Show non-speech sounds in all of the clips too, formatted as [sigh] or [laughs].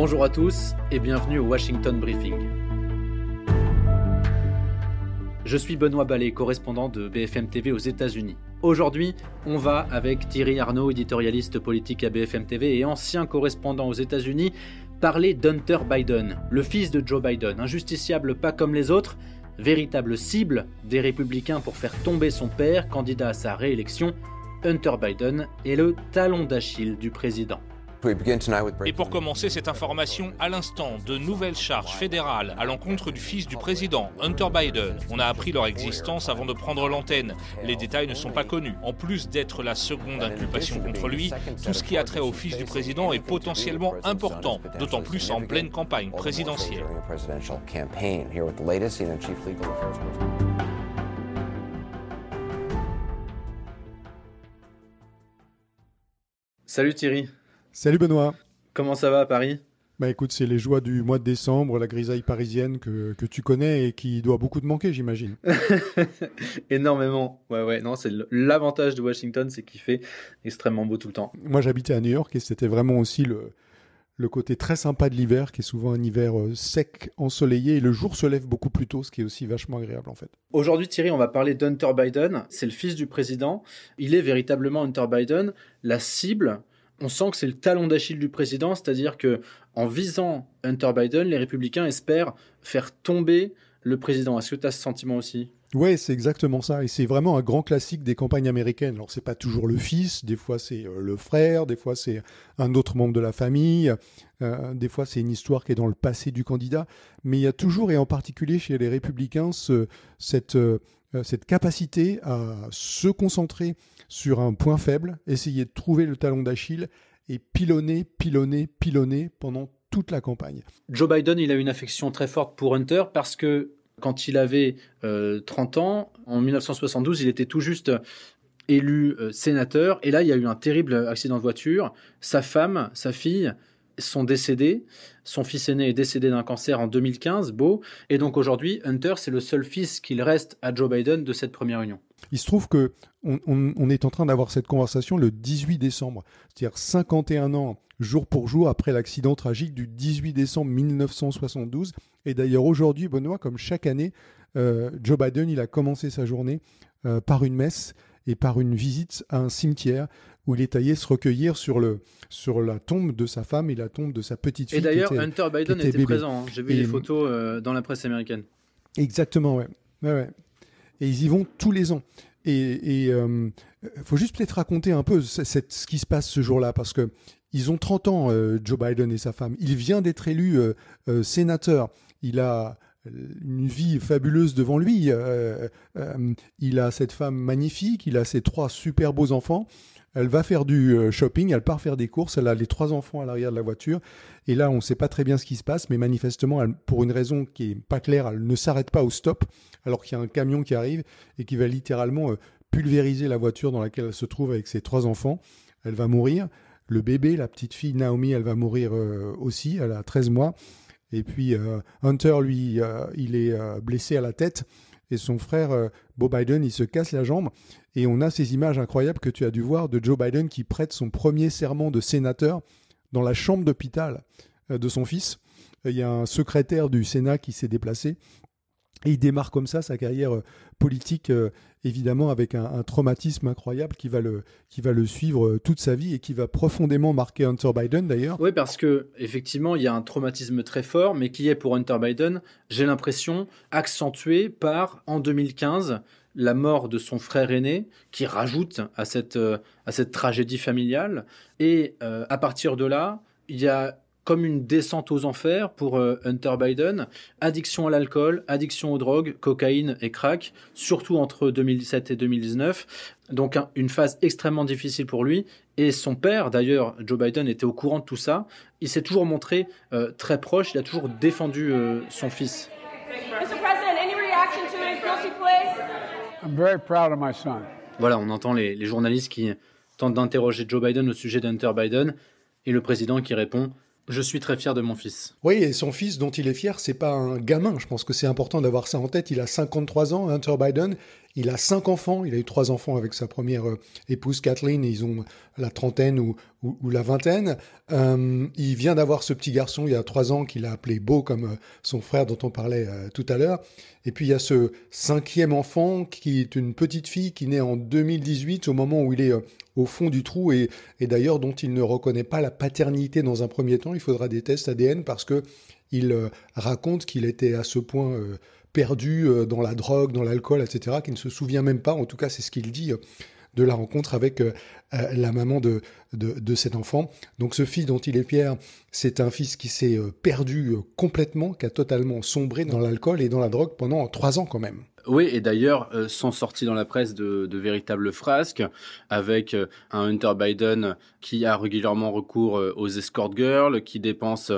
Bonjour à tous et bienvenue au Washington Briefing. Je suis Benoît Ballet, correspondant de BFM TV aux États-Unis. Aujourd'hui, on va avec Thierry Arnaud, éditorialiste politique à BFM TV et ancien correspondant aux États-Unis, parler d'Hunter Biden, le fils de Joe Biden, injusticiable pas comme les autres, véritable cible des républicains pour faire tomber son père, candidat à sa réélection. Hunter Biden est le talon d'Achille du président. Et pour commencer cette information, à l'instant, de nouvelles charges fédérales à l'encontre du fils du président, Hunter Biden. On a appris leur existence avant de prendre l'antenne. Les détails ne sont pas connus. En plus d'être la seconde inculpation contre lui, tout ce qui a trait au fils du président est potentiellement important, d'autant plus en pleine campagne présidentielle. Salut Thierry. Salut Benoît. Comment ça va à Paris? Bah écoute, c'est les joies du mois de décembre, la grisaille parisienne que, que tu connais et qui doit beaucoup te manquer, j'imagine. [laughs] Énormément. Ouais, ouais. Non, c'est l'avantage de Washington, c'est qu'il fait extrêmement beau tout le temps. Moi, j'habitais à New York et c'était vraiment aussi le, le côté très sympa de l'hiver, qui est souvent un hiver euh, sec, ensoleillé, et le jour se lève beaucoup plus tôt, ce qui est aussi vachement agréable en fait. Aujourd'hui, Thierry, on va parler d'Hunter Biden. C'est le fils du président. Il est véritablement Hunter Biden, la cible on sent que c'est le talon d'Achille du président, c'est-à-dire que en visant Hunter Biden, les républicains espèrent faire tomber le président. Est-ce que tu as ce sentiment aussi? Oui, c'est exactement ça. Et c'est vraiment un grand classique des campagnes américaines. Alors, c'est pas toujours le fils, des fois c'est euh, le frère, des fois c'est un autre membre de la famille, euh, des fois c'est une histoire qui est dans le passé du candidat. Mais il y a toujours, et en particulier chez les républicains, cette, euh, cette capacité à se concentrer sur un point faible, essayer de trouver le talon d'Achille et pilonner, pilonner, pilonner pendant toute la campagne. Joe Biden, il a une affection très forte pour Hunter parce que quand il avait 30 euh, ans, en 1972, il était tout juste élu euh, sénateur. Et là, il y a eu un terrible accident de voiture. Sa femme, sa fille sont décédés. Son fils aîné est décédé d'un cancer en 2015, Beau. Et donc aujourd'hui, Hunter, c'est le seul fils qu'il reste à Joe Biden de cette première union. Il se trouve que on, est en train d'avoir cette conversation le 18 décembre, c'est-à-dire 51 ans jour pour jour après l'accident tragique du 18 décembre 1972. Et d'ailleurs aujourd'hui, Benoît, comme chaque année, euh, Joe Biden, il a commencé sa journée euh, par une messe et par une visite à un cimetière où il est allé se recueillir sur, le, sur la tombe de sa femme et la tombe de sa petite fille. Et d'ailleurs, Hunter Biden était, présent. Hein. J'ai vu les photos euh, dans la presse américaine. Exactement, ouais. ouais, Et ils y vont tous les ans. Et il euh, faut juste peut-être raconter un peu ce, ce qui se passe ce jour-là, parce que ils ont 30 ans, euh, Joe Biden et sa femme. Il vient d'être élu sénateur. Il a une vie fabuleuse devant lui. Euh, euh, il a cette femme magnifique, il a ses trois super beaux enfants. Elle va faire du euh, shopping, elle part faire des courses, elle a les trois enfants à l'arrière de la voiture. Et là, on ne sait pas très bien ce qui se passe, mais manifestement, pour une raison qui est pas claire, elle ne s'arrête pas au stop, alors qu'il y a un camion qui arrive et qui va littéralement pulvériser la voiture dans laquelle elle se trouve avec ses trois enfants. Elle va mourir. Le bébé, la petite fille Naomi, elle va mourir aussi. Elle a 13 mois. Et puis euh, Hunter, lui, euh, il est euh, blessé à la tête. Et son frère, Beau Biden, il se casse la jambe. Et on a ces images incroyables que tu as dû voir de Joe Biden qui prête son premier serment de sénateur dans la chambre d'hôpital de son fils. Il y a un secrétaire du Sénat qui s'est déplacé et il démarre comme ça sa carrière euh, politique, euh, évidemment, avec un, traumatisme incroyable qui va, le, qui va le suivre euh, toute sa vie et qui va profondément marquer Hunter Biden d'ailleurs. Oui, parce que effectivement, il y a un traumatisme très fort, mais qui est pour Hunter Biden, j'ai l'impression, accentué par, en 2015, la mort de son frère aîné, qui rajoute à cette, à cette tragédie familiale. Et à partir de là, il y a comme une descente aux enfers pour euh, Hunter Biden. Addiction à l'alcool, addiction aux drogues, cocaïne et crack, surtout entre 2017 et 2019. Donc une phase extrêmement difficile pour lui. Et son père, d'ailleurs, Joe Biden, était au courant de tout ça. Il s'est toujours montré euh, très proche, il a toujours défendu euh, son fils. Voilà, on entend les, les journalistes qui tentent d'interroger Joe Biden au sujet d'Hunter Biden et le président qui répond je suis très fier de mon fils. Oui, et son fils dont il est fier, c'est pas un gamin. Je pense que c'est important d'avoir ça en tête. Il a 53 ans, Hunter Biden, Il a cinq enfants. Il a eu trois enfants avec sa première euh, épouse Kathleen. ils ont la trentaine ou, la vingtaine. Euh, il vient d'avoir ce petit garçon il y a trois ans qu'il a appelé Beau, comme euh, son frère dont on parlait tout à l'heure. Et puis il y a ce cinquième enfant qui est une petite fille qui naît en 2018 au moment où il est au fond du trou et, et d'ailleurs dont il ne reconnaît pas la paternité dans un premier temps. Il faudra des tests ADN parce que il raconte qu'il était à ce point perdu euh, dans la drogue, dans l'alcool, etc., qui ne se souvient même pas, en tout cas c'est ce qu'il dit, euh, de la rencontre avec euh, la maman de, de, cet enfant. Donc ce fils dont il est fier, c'est un fils qui s'est perdu complètement, qui a totalement sombré dans l'alcool et dans la drogue pendant trois ans quand même. Oui, et d'ailleurs, sont sortis dans la presse de, de véritables frasques avec un Hunter Biden qui a régulièrement recours aux escort girls, qui dépense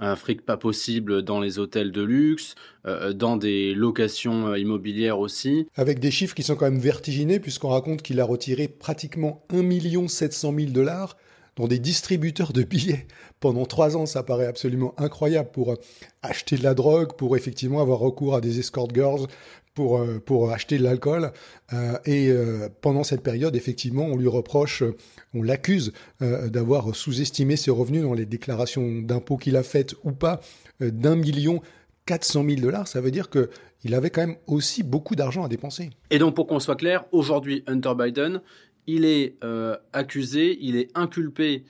un fric pas possible dans les hôtels de luxe, euh, dans des locations euh, immobilières aussi. Avec des chiffres qui sont quand même vertigineux, puisqu'on raconte qu'il a retiré pratiquement 1 700 000 dollars dans des distributeurs de billets pendant trois ans. Ça paraît absolument incroyable pour euh, acheter de la drogue, pour effectivement avoir recours à des escort girls, pour, euh, pour acheter de l'alcool. Euh, et euh, pendant cette période, effectivement, on lui reproche, on l'accuse d'avoir sous-estimé ses revenus dans les déclarations d'impôts qu'il a faites ou pas d'un million 400 000 dollars. Ça veut dire que il avait quand même aussi beaucoup d'argent à dépenser. Et donc, pour qu'on soit clair, aujourd'hui, Hunter Biden, il est accusé, il est inculpé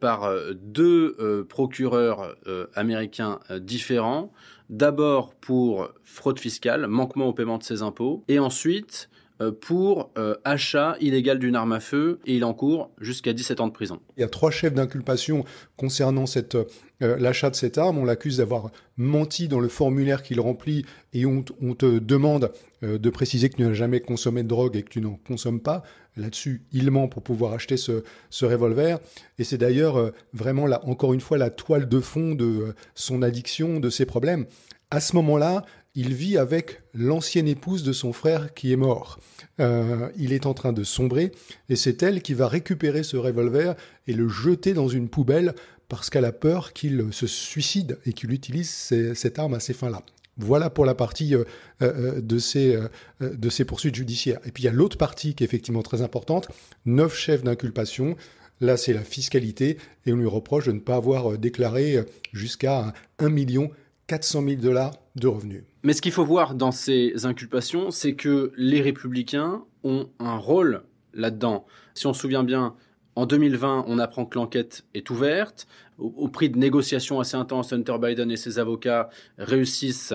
par deux procureurs américains différents. D'abord pour fraude fiscale, manquement au paiement de ses impôts, et ensuite euh, pour euh, achat illégal d'une arme à feu et il encourt jusqu'à 17 ans de prison. Il y a trois chefs d'inculpation concernant euh, l'achat de cette arme. On l'accuse d'avoir menti dans le formulaire qu'il remplit et on, te demande de préciser que tu n'as jamais consommé de drogue et que tu n'en consommes pas. Là-dessus, il ment pour pouvoir acheter ce, ce revolver. Et c'est d'ailleurs vraiment, là, encore une fois, la toile de fond de son addiction, de ses problèmes. À ce moment-là, il vit avec l'ancienne épouse de son frère qui est mort. Euh, il est en train de sombrer et c'est elle qui va récupérer ce revolver et le jeter dans une poubelle parce qu'elle a peur qu'il se suicide et qu'il utilise cette arme à ces fins-là. Voilà pour la partie euh, euh, de, ces, poursuites judiciaires. Et puis il y a l'autre partie qui est effectivement très importante, neuf chefs d'inculpation. Là, c'est la fiscalité et on lui reproche de ne pas avoir déclaré jusqu'à 1 million 400 000 dollars de revenus. Mais ce qu'il faut voir dans ces inculpations, c'est que les républicains ont un rôle là-dedans. Si on se souvient bien, en 2020, on apprend que l'enquête est ouverte. Au, prix de négociations assez intenses, Hunter Biden et ses avocats réussissent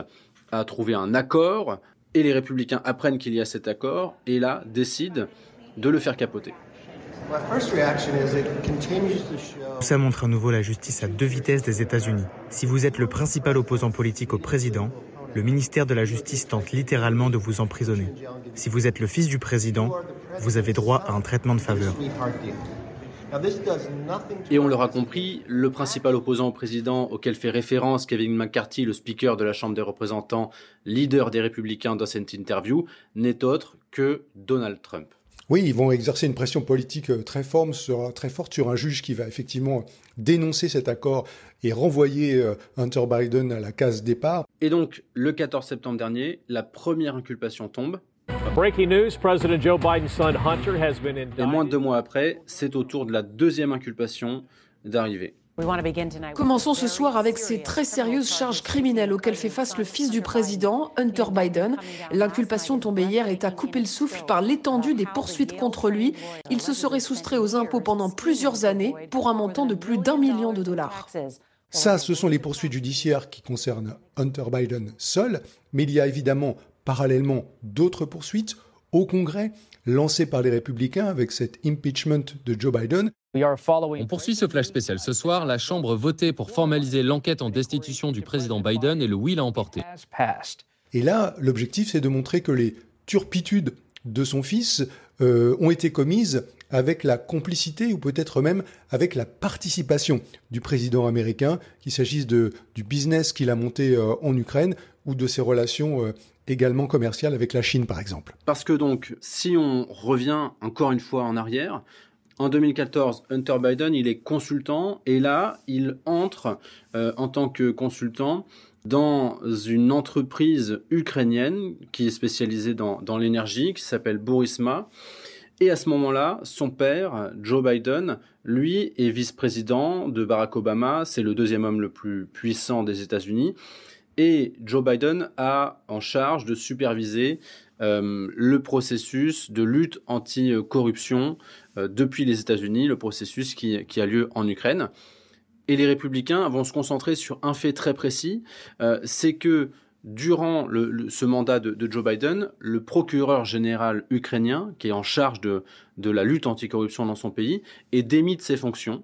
à trouver un accord. Et les républicains apprennent qu'il y a cet accord et là décident de le faire capoter. Ça montre à nouveau la justice à deux vitesses des États-Unis. Si vous êtes le principal opposant politique au président, le ministère de la Justice tente littéralement de vous emprisonner. Si vous êtes le fils du président, vous avez droit à un traitement de faveur. Et on l'aura compris, le principal opposant au président auquel fait référence Kevin McCarthy, le speaker de la Chambre des représentants, leader des républicains dans cette interview, n'est autre que Donald Trump. Oui, ils vont exercer une pression politique euh, très forte sur, très forte sur un juge qui va effectivement dénoncer cet accord et renvoyer euh, Hunter Biden à la case départ. Et donc, le 14 septembre dernier, la première inculpation tombe. Breaking news, President Joe Biden's son Hunter has been Et moins de deux mois après, c'est au tour de la deuxième inculpation d'arriver. Commençons ce soir avec ces très sérieuses charges criminelles auxquelles fait face le fils du président, Hunter Biden. L'inculpation tombée hier est à couper le souffle par l'étendue des poursuites contre lui. Il se serait soustrait aux impôts pendant plusieurs années pour un montant de plus d'un million de dollars. Ça, ce sont les poursuites judiciaires qui concernent Hunter Biden seul, mais il y a évidemment parallèlement d'autres poursuites au Congrès lancées par les républicains avec cet impeachment de Joe Biden. On poursuit ce flash spécial ce soir. La Chambre votait pour formaliser l'enquête en destitution du président Biden et le oui l'a emporté. Et là, l'objectif, c'est de montrer que les turpitudes de son fils euh, ont été commises avec la complicité ou peut-être même avec la participation du président américain, qu'il s'agisse du business qu'il a monté euh, en Ukraine ou de ses relations euh, également commerciales avec la Chine, par exemple. Parce que donc, si on revient encore une fois en arrière, en 2014, Hunter Biden, il est consultant et là, il entre euh, en tant que consultant dans une entreprise ukrainienne qui est spécialisée dans, dans l'énergie, qui s'appelle Burisma. Et à ce moment-là, son père, Joe Biden, lui est vice-président de Barack Obama, c'est le deuxième homme le plus puissant des États-Unis. Et Joe Biden a en charge de superviser euh, le processus de lutte anti-corruption euh, depuis les États-Unis, le processus qui, a lieu en Ukraine. Et les républicains vont se concentrer sur un fait très précis, euh, c'est que durant ce mandat de, Joe Biden, le procureur général ukrainien, qui est en charge de, de la lutte anticorruption dans son pays, est démis de ses fonctions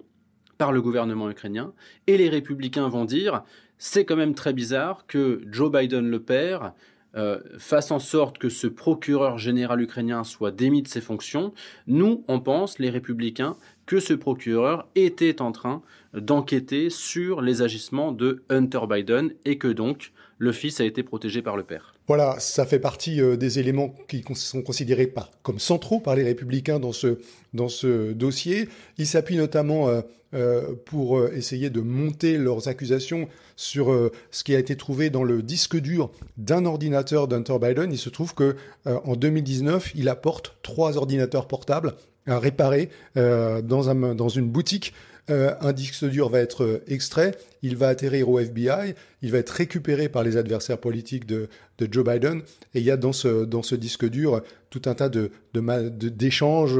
par le gouvernement ukrainien. Et les républicains vont dire, c'est quand même très bizarre que Joe Biden le père euh, fasse en sorte que ce procureur général ukrainien soit démis de ses fonctions. Nous, on pense, les républicains, que ce procureur était en train d'enquêter sur les agissements de Hunter Biden et que donc le fils a été protégé par le père. Voilà, ça fait partie euh, des éléments qui sont considérés comme centraux par les républicains dans ce, dossier. Ils s'appuient notamment euh, euh, pour essayer de monter leurs accusations sur ce qui a été trouvé dans le disque dur d'un ordinateur d'Hunter Biden. Il se trouve que en 2019, il apporte trois ordinateurs portables à réparer dans une boutique euh, un disque dur va être euh, extrait, il va atterrir au FBI, il va être récupéré par les adversaires politiques de, Joe Biden, et il y a dans ce, disque dur tout un tas de, d'échanges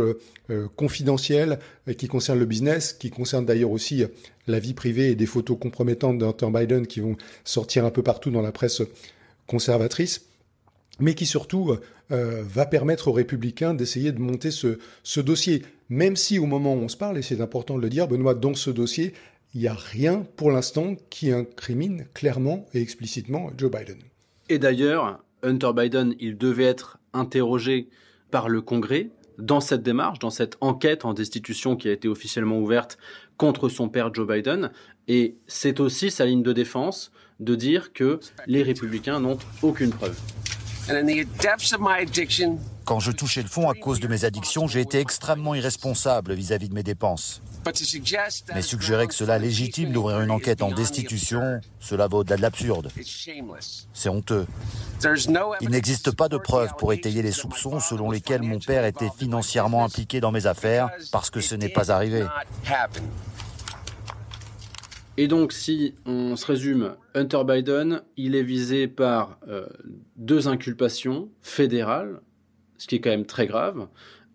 euh, confidentiels qui concernent le business, qui concernent d'ailleurs aussi la vie privée et des photos compromettantes d'Hunter Biden qui vont sortir un peu partout dans la presse conservatrice. Mais qui surtout va permettre aux républicains d'essayer de monter ce dossier même si au moment où on se parle, et c'est important de le dire, Benoît, dans ce dossier, il n'y a rien pour l'instant qui incrimine clairement et explicitement Joe Biden. Et d'ailleurs, Hunter Biden, il devait être interrogé par le Congrès dans cette démarche, dans cette enquête en destitution qui a été officiellement ouverte contre son père Joe Biden. Et c'est aussi sa ligne de défense de dire que les républicains n'ont aucune preuve. Quand je touchais le fond à cause de mes addictions, j'ai été extrêmement irresponsable vis-à-vis de mes dépenses. Mais suggérer que cela légitime d'ouvrir une enquête en destitution, cela va au-delà de l'absurde. C'est honteux. Il n'existe pas de preuves pour étayer les soupçons selon lesquels mon père était financièrement impliqué dans mes affaires parce que ce n'est pas arrivé. Et donc, si on se résume, Hunter Biden, il est visé par euh, deux inculpations fédérales, ce qui est quand même très grave.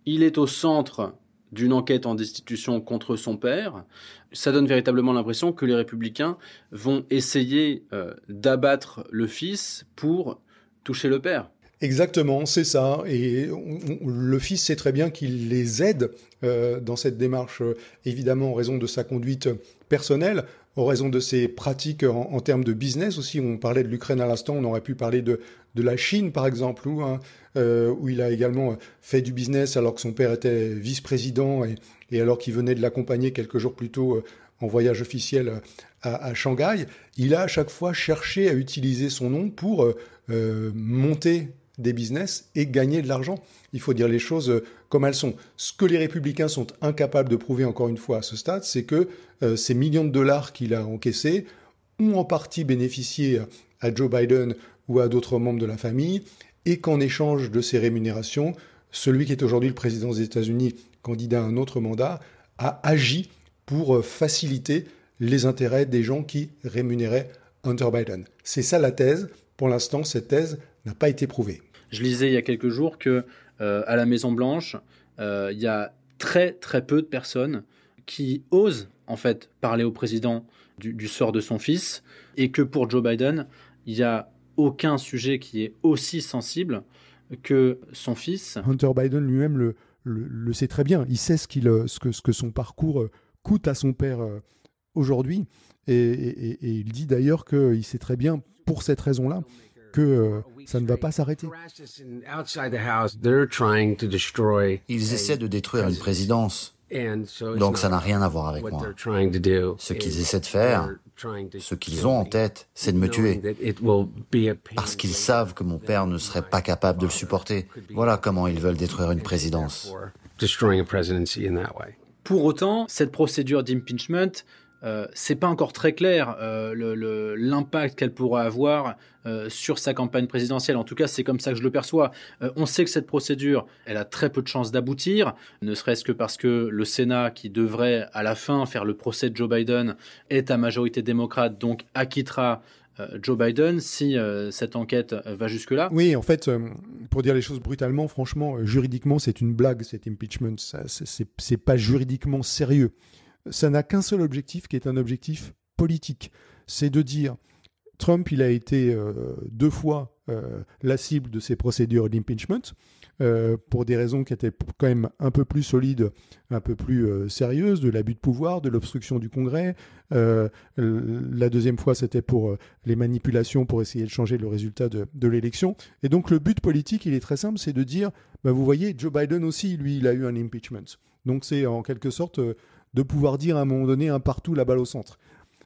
Il est au centre d'une enquête en destitution contre son père. Ça donne véritablement l'impression que les républicains vont essayer euh, d'abattre le fils pour toucher le père. Exactement, c'est ça. Et le fils sait très bien qu'il les aide euh, dans cette démarche, évidemment en raison de sa conduite personnelle, en raison de ses pratiques en, termes de business aussi. On parlait de l'Ukraine à l'instant, on aurait pu parler de, de la Chine par exemple, où, hein, euh, où il a également fait du business alors que son père était vice-président et, alors qu'il venait de l'accompagner quelques jours plus tôt euh, en voyage officiel à, à, Shanghai. Il a à chaque fois cherché à utiliser son nom pour euh, monter des business et gagner de l'argent. Il faut dire les choses euh, comme elles sont. Ce que les républicains sont incapables de prouver encore une fois à ce stade, c'est que euh, ces millions de dollars qu'il a encaissés ont en partie bénéficié à Joe Biden ou à d'autres membres de la famille, et qu'en échange de ces rémunérations, celui qui est aujourd'hui le président des États-Unis, candidat à un autre mandat, a agi pour euh, faciliter les intérêts des gens qui rémunéraient Hunter Biden. C'est ça la thèse. Pour l'instant, cette thèse n'a pas été prouvée. Je lisais il y a quelques jours que euh, à la Maison Blanche, euh, il y a très très peu de personnes qui osent en fait parler au président du, sort de son fils et que pour Joe Biden, il n'y a aucun sujet qui est aussi sensible que son fils. Hunter Biden lui-même le, le, sait très bien. Il sait ce, qu'il, ce, que, ce que son parcours euh, coûte à son père aujourd'hui. et, il dit d'ailleurs qu'il sait très bien, pour cette raison-là, que euh, ça ne va pas s'arrêter. Ils essaient de détruire une présidence. Donc ça n'a rien à voir avec moi. Ce qu'ils essaient de faire, ce qu'ils ont en tête, c'est de me tuer. Parce qu'ils savent que mon père ne serait pas capable de le supporter. Voilà comment ils veulent détruire une présidence. Pour autant, cette procédure d'impeachment euh, c'est pas encore très clair euh, l'impact qu'elle pourra avoir euh, sur sa campagne présidentielle. En tout cas, c'est comme ça que je le perçois. on sait que cette procédure, elle a très peu de chances d'aboutir, ne serait-ce que parce que le Sénat, qui devrait à la fin faire le procès de Joe Biden, est à majorité démocrate, donc acquittera Joe Biden si cette enquête va jusque-là Oui, en fait, pour dire les choses brutalement, franchement, juridiquement, c'est une blague, cet impeachment. C'est pas juridiquement sérieux ça n'a qu'un seul objectif qui est un objectif politique. C'est de dire Trump, il a été euh, deux fois euh, la cible de ces procédures d'impeachment. Euh, pour des raisons qui étaient quand même un peu plus solides, un peu plus sérieuses, de l'abus de pouvoir, de l'obstruction du Congrès. la deuxième fois, c'était pour les manipulations, pour essayer de changer le résultat de, l'élection. Et donc le but politique, il est très simple, c'est de dire, bah, vous voyez, Joe Biden aussi, lui, il a eu un impeachment. Donc c'est en quelque sorte de pouvoir dire à un moment donné un partout la balle au centre.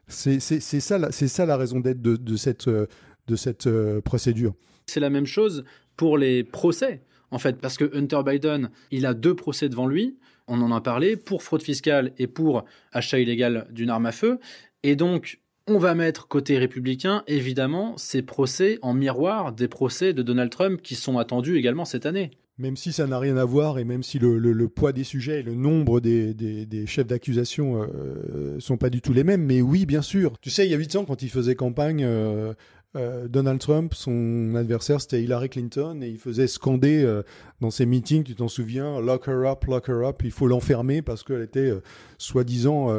C'est ça, ça la raison d'être de, cette, de cette euh, procédure. C'est la même chose pour les procès, en fait, parce que Hunter Biden, il a deux procès devant lui, on en a parlé, pour fraude fiscale et pour achat illégal d'une arme à feu. Et donc, on va mettre côté républicain, évidemment, ces procès en miroir des procès de Donald Trump qui sont attendus également cette année. Même si ça n'a rien à voir et même si le, poids des sujets et le nombre des, chefs d'accusation euh, sont pas du tout les mêmes, mais oui, bien sûr. Tu sais, il y a 8 ans, quand il faisait campagne, euh, euh, Donald Trump, son adversaire, c'était Hillary Clinton, et il faisait scander euh, dans ses meetings, tu t'en souviens, lock her up, lock her up, il faut l'enfermer parce qu'elle était soi-disant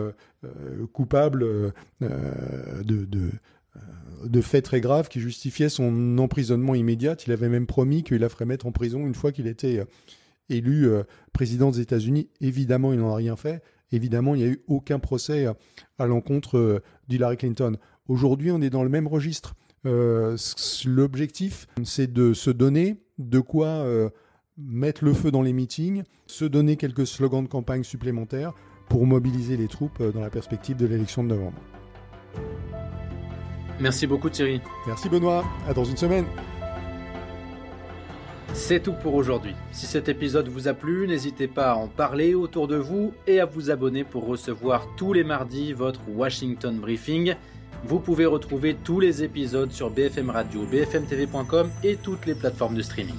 coupable de de faits très graves qui justifiaient son emprisonnement immédiat. Il avait même promis qu'il la ferait mettre en prison une fois qu'il était euh, élu euh, président des États-Unis. Évidemment, il n'en a rien fait. Évidemment, il n'y a eu aucun procès euh, à l'encontre d'Hillary Clinton. Aujourd'hui, on est dans le même registre. L'objectif, c'est de se donner de quoi mettre le feu dans les meetings, se donner quelques slogans de campagne supplémentaires pour mobiliser les troupes dans la perspective de l'élection de novembre. Merci beaucoup Thierry. Merci Benoît, à dans une semaine. C'est tout pour aujourd'hui. Si cet épisode vous a plu, n'hésitez pas à en parler autour de vous et à vous abonner pour recevoir tous les mardis votre Washington Briefing. Vous pouvez retrouver tous les épisodes sur BFM Radio, bfmtv.com et toutes les plateformes de streaming.